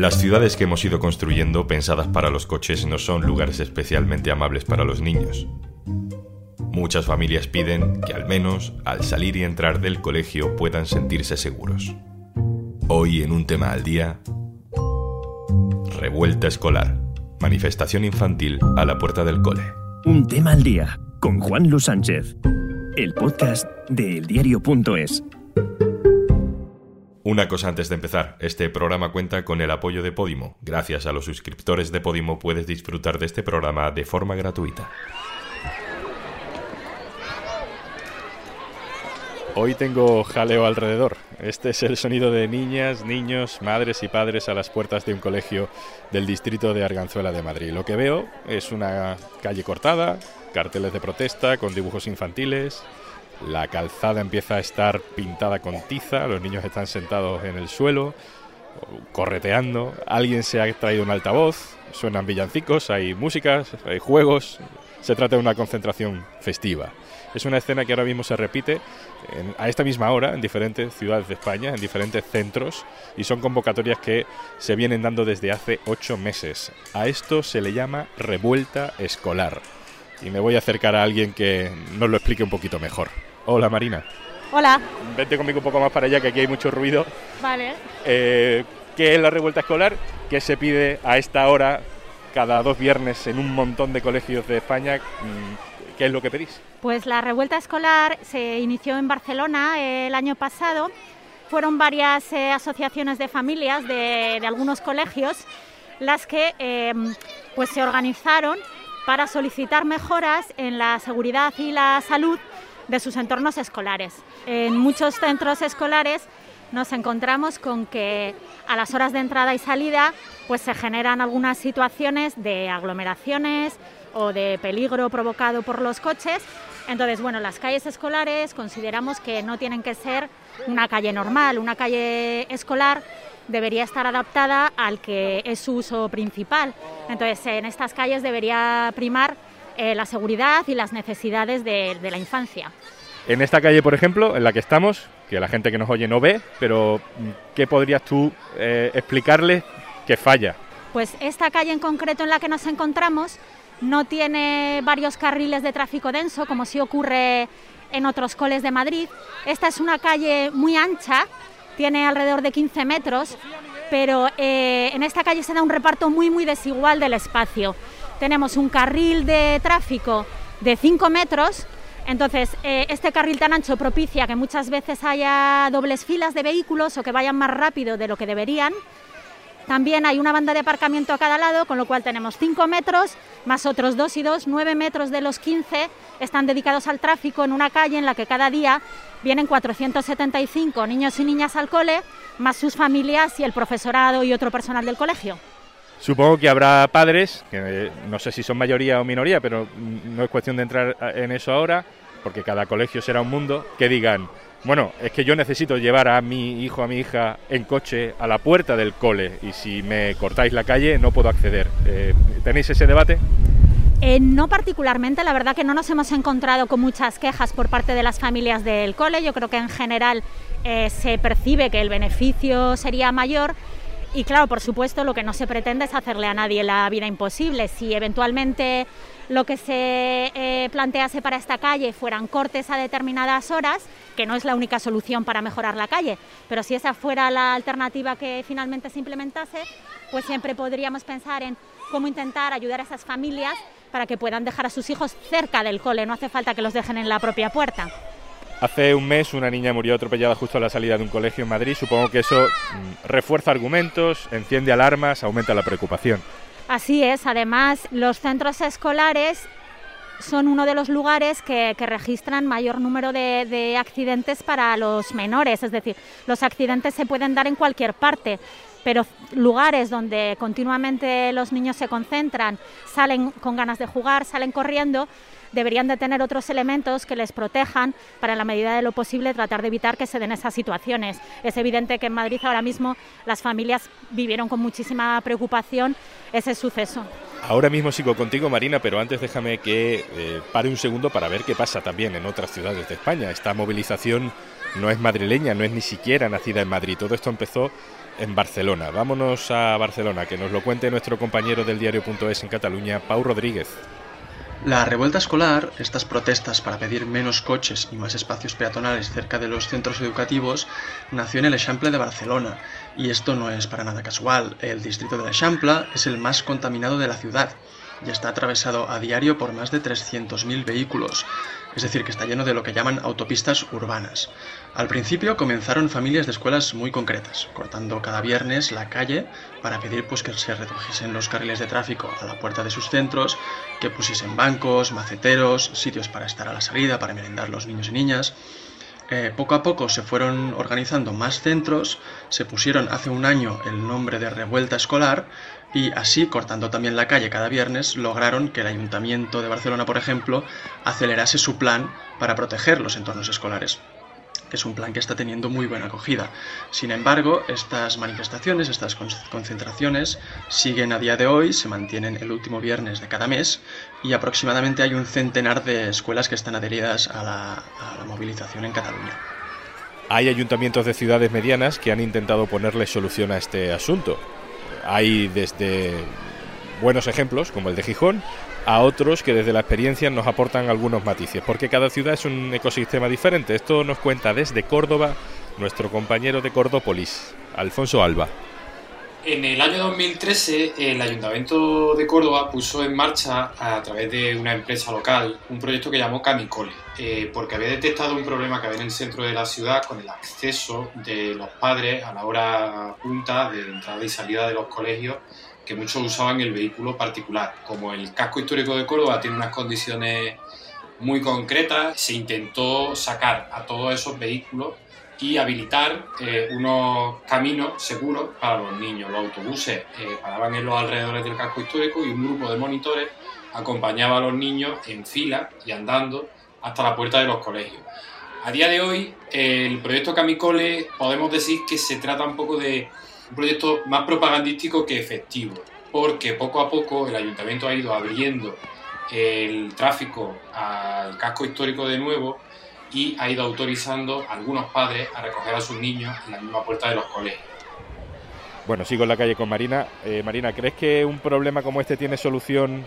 Las ciudades que hemos ido construyendo pensadas para los coches no son lugares especialmente amables para los niños. Muchas familias piden que al menos al salir y entrar del colegio puedan sentirse seguros. Hoy en un tema al día, revuelta escolar, manifestación infantil a la puerta del cole. Un tema al día con Juan Luis Sánchez, el podcast de eldiario.es. Una cosa antes de empezar, este programa cuenta con el apoyo de Podimo. Gracias a los suscriptores de Podimo puedes disfrutar de este programa de forma gratuita. Hoy tengo jaleo alrededor. Este es el sonido de niñas, niños, madres y padres a las puertas de un colegio del distrito de Arganzuela de Madrid. Lo que veo es una calle cortada, carteles de protesta con dibujos infantiles, la calzada empieza a estar pintada con tiza, los niños están sentados en el suelo, correteando, alguien se ha traído un altavoz, suenan villancicos, hay músicas, hay juegos, se trata de una concentración festiva. Es una escena que ahora mismo se repite a esta misma hora en diferentes ciudades de España, en diferentes centros, y son convocatorias que se vienen dando desde hace ocho meses. A esto se le llama revuelta escolar. Y me voy a acercar a alguien que nos lo explique un poquito mejor. Hola Marina. Hola. Vete conmigo un poco más para allá, que aquí hay mucho ruido. Vale. Eh, ¿Qué es la revuelta escolar? ¿Qué se pide a esta hora cada dos viernes en un montón de colegios de España? Mm, ¿Qué es lo que pedís? Pues la revuelta escolar se inició en Barcelona el año pasado. Fueron varias eh, asociaciones de familias de, algunos colegios las que eh, pues se organizaron para solicitar mejoras en la seguridad y la salud de sus entornos escolares. En muchos centros escolares nos encontramos con que a las horas de entrada y salida pues se generan algunas situaciones de aglomeraciones o de peligro provocado por los coches. Entonces, bueno, las calles escolares consideramos que no tienen que ser una calle normal, una calle escolar debería estar adaptada al que es su uso principal. Entonces, en estas calles debería primar eh, la seguridad y las necesidades de, la infancia. En esta calle, por ejemplo, en la que estamos, que la gente que nos oye no ve, pero mm, ¿qué podrías tú eh, explicarle que falla? Pues esta calle en concreto en la que nos encontramos no tiene varios carriles de tráfico denso, como sí ocurre en otros coles de Madrid. Esta es una calle muy ancha, tiene alrededor de 15 metros, pero eh, en esta calle se da un reparto muy, muy desigual del espacio tenemos un carril de tráfico de 5 metros, entonces eh, este carril tan ancho propicia que muchas veces haya dobles filas de vehículos o que vayan más rápido de lo que deberían. También hay una banda de aparcamiento a cada lado, con lo cual tenemos 5 metros más otros 2 y 2, 9 metros de los 15 están dedicados al tráfico en una calle en la que cada día vienen 475 niños y niñas al cole, más sus familias y el profesorado y otro personal del colegio. Supongo que habrá padres, que no sé si son mayoría o minoría, pero no es cuestión de entrar en eso ahora, porque cada colegio será un mundo, que digan, bueno, es que yo necesito llevar a mi hijo, a mi hija en coche a la puerta del cole y si me cortáis la calle no puedo acceder. Eh, ¿Tenéis ese debate? Eh, no particularmente, la verdad que no nos hemos encontrado con muchas quejas por parte de las familias del cole. Yo creo que en general eh, se percibe que el beneficio sería mayor y claro, por supuesto, lo que no se pretende es hacerle a nadie la vida imposible. Si eventualmente lo que se eh, plantease para esta calle fueran cortes a determinadas horas, que no es la única solución para mejorar la calle, pero si esa fuera la alternativa que finalmente se implementase, pues siempre podríamos pensar en cómo intentar ayudar a esas familias para que puedan dejar a sus hijos cerca del cole, no hace falta que los dejen en la propia puerta. Hace un mes una niña murió atropellada justo a la salida de un colegio en Madrid. Supongo que eso mm, refuerza argumentos, enciende alarmas, aumenta la preocupación. Así es. Además, los centros escolares son uno de los lugares que, registran mayor número de, de, accidentes para los menores. Es decir, los accidentes se pueden dar en cualquier parte, pero lugares donde continuamente los niños se concentran, salen con ganas de jugar, salen corriendo, deberían de tener otros elementos que les protejan para en la medida de lo posible tratar de evitar que se den esas situaciones. Es evidente que en Madrid ahora mismo las familias vivieron con muchísima preocupación ese suceso. Ahora mismo sigo contigo, Marina, pero antes déjame que eh, pare un segundo para ver qué pasa también en otras ciudades de España. Esta movilización no es madrileña, no es ni siquiera nacida en Madrid. Todo esto empezó en Barcelona. Vámonos a Barcelona, que nos lo cuente nuestro compañero del diario.es en Cataluña, Pau Rodríguez. La revuelta escolar, estas protestas para pedir menos coches y más espacios peatonales cerca de los centros educativos, nació en el Eixample de Barcelona. Y esto no es para nada casual. El distrito de Eixample es el más contaminado de la ciudad y está atravesado a diario por más de 300.000 vehículos es decir, que está lleno de lo que llaman autopistas urbanas. Al principio comenzaron familias de escuelas muy concretas, cortando cada viernes la calle para pedir pues, que se redujesen los carriles de tráfico a la puerta de sus centros, que pusiesen bancos, maceteros, sitios para estar a la salida, para merendar los niños y niñas. Eh, poco a poco se fueron organizando más centros, se pusieron hace un año el nombre de revuelta escolar y así, cortando también la calle cada viernes, lograron que el Ayuntamiento de Barcelona, por ejemplo, acelerase su plan para proteger los entornos escolares que es un plan que está teniendo muy buena acogida. Sin embargo, estas manifestaciones, estas concentraciones, siguen a día de hoy, se mantienen el último viernes de cada mes y aproximadamente hay un centenar de escuelas que están adheridas a la, a la movilización en Cataluña. Hay ayuntamientos de ciudades medianas que han intentado ponerle solución a este asunto hay desde buenos ejemplos, como el de Gijón, a otros que desde la experiencia nos aportan algunos matices, porque cada ciudad es un ecosistema diferente. Esto nos cuenta desde Córdoba nuestro compañero de Cordópolis, Alfonso Alba. En el año 2013, el Ayuntamiento de Córdoba puso en marcha, a través de una empresa local, un proyecto que llamó Camicole, eh, porque había detectado un problema que había en el centro de la ciudad con el acceso de los padres a la hora punta de entrada y salida de los colegios, que muchos usaban el vehículo particular. Como el casco histórico de Córdoba tiene unas condiciones muy concretas, se intentó sacar a todos esos vehículos y habilitar eh, unos caminos seguros para los niños. Los autobuses eh, paraban en los alrededores del casco histórico y un grupo de monitores acompañaba a los niños en fila y andando hasta la puerta de los colegios. A día de hoy, el proyecto Camicole podemos decir que se trata un poco de un proyecto más propagandístico que efectivo, porque poco a poco el ayuntamiento ha ido abriendo el tráfico al casco histórico de nuevo y ha ido autorizando a algunos padres a recoger a sus niños en la misma puerta de los colegios. Bueno, sigo en la calle con Marina. Eh, Marina, ¿crees que un problema como este tiene solución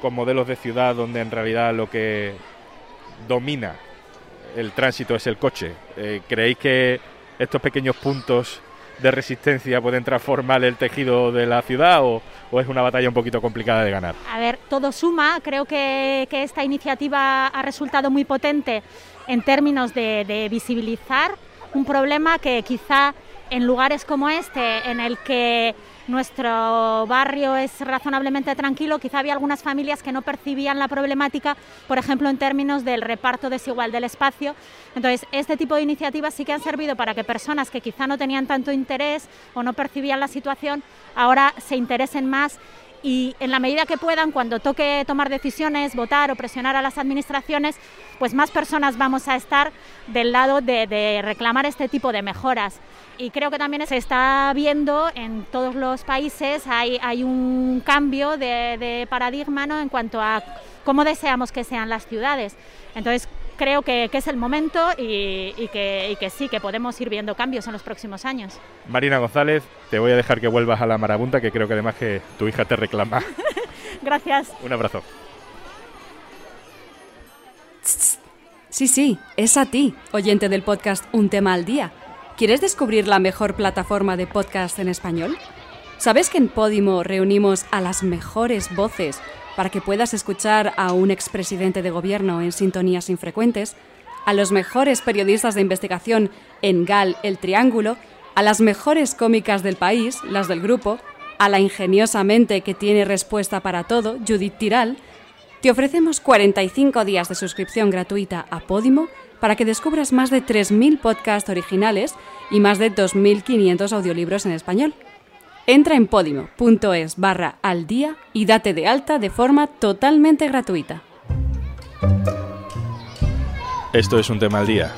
con modelos de ciudad donde en realidad lo que domina el tránsito es el coche? Eh, ¿Creéis que estos pequeños puntos de resistencia pueden transformar el tejido de la ciudad o, es una batalla un poquito complicada de ganar? A ver, todo suma. Creo que, que esta iniciativa ha resultado muy potente en términos de, visibilizar un problema que quizá en lugares como este, en el que nuestro barrio es razonablemente tranquilo, quizá había algunas familias que no percibían la problemática, por ejemplo, en términos del reparto desigual del espacio. Entonces, este tipo de iniciativas sí que han servido para que personas que quizá no tenían tanto interés o no percibían la situación, ahora se interesen más y en la medida que puedan, cuando toque tomar decisiones, votar o presionar a las administraciones, pues más personas vamos a estar del lado de, reclamar este tipo de mejoras. Y creo que también se está viendo en todos los países, hay, hay un cambio de, paradigma ¿no? en cuanto a cómo deseamos que sean las ciudades. Entonces, creo que, es el momento y, que, sí, que podemos ir viendo cambios en los próximos años. Marina González, te voy a dejar que vuelvas a la marabunta, que creo que además que tu hija te reclama. Gracias. Un abrazo. Sí, sí, es a ti, oyente del podcast Un tema al día. ¿Quieres descubrir la mejor plataforma de podcast en español? ¿Sabes que en Podimo reunimos a las mejores voces para que puedas escuchar a un expresidente de gobierno en sintonías infrecuentes, a los mejores periodistas de investigación en GAL El Triángulo, a las mejores cómicas del país, las del grupo, a la ingeniosa mente que tiene respuesta para todo, Judith Tiral, te ofrecemos 45 días de suscripción gratuita a Podimo para que descubras más de 3.000 podcasts originales y más de 2.500 audiolibros en español. Entra en podimo.es barra al día y date de alta de forma totalmente gratuita. Esto es un tema al día,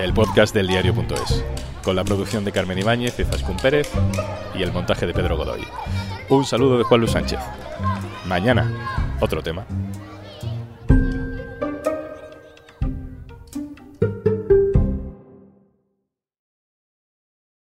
el podcast del diario.es, con la producción de Carmen Ibáñez y Zascún Pérez y el montaje de Pedro Godoy. Un saludo de Juan Luis Sánchez. Mañana, otro tema.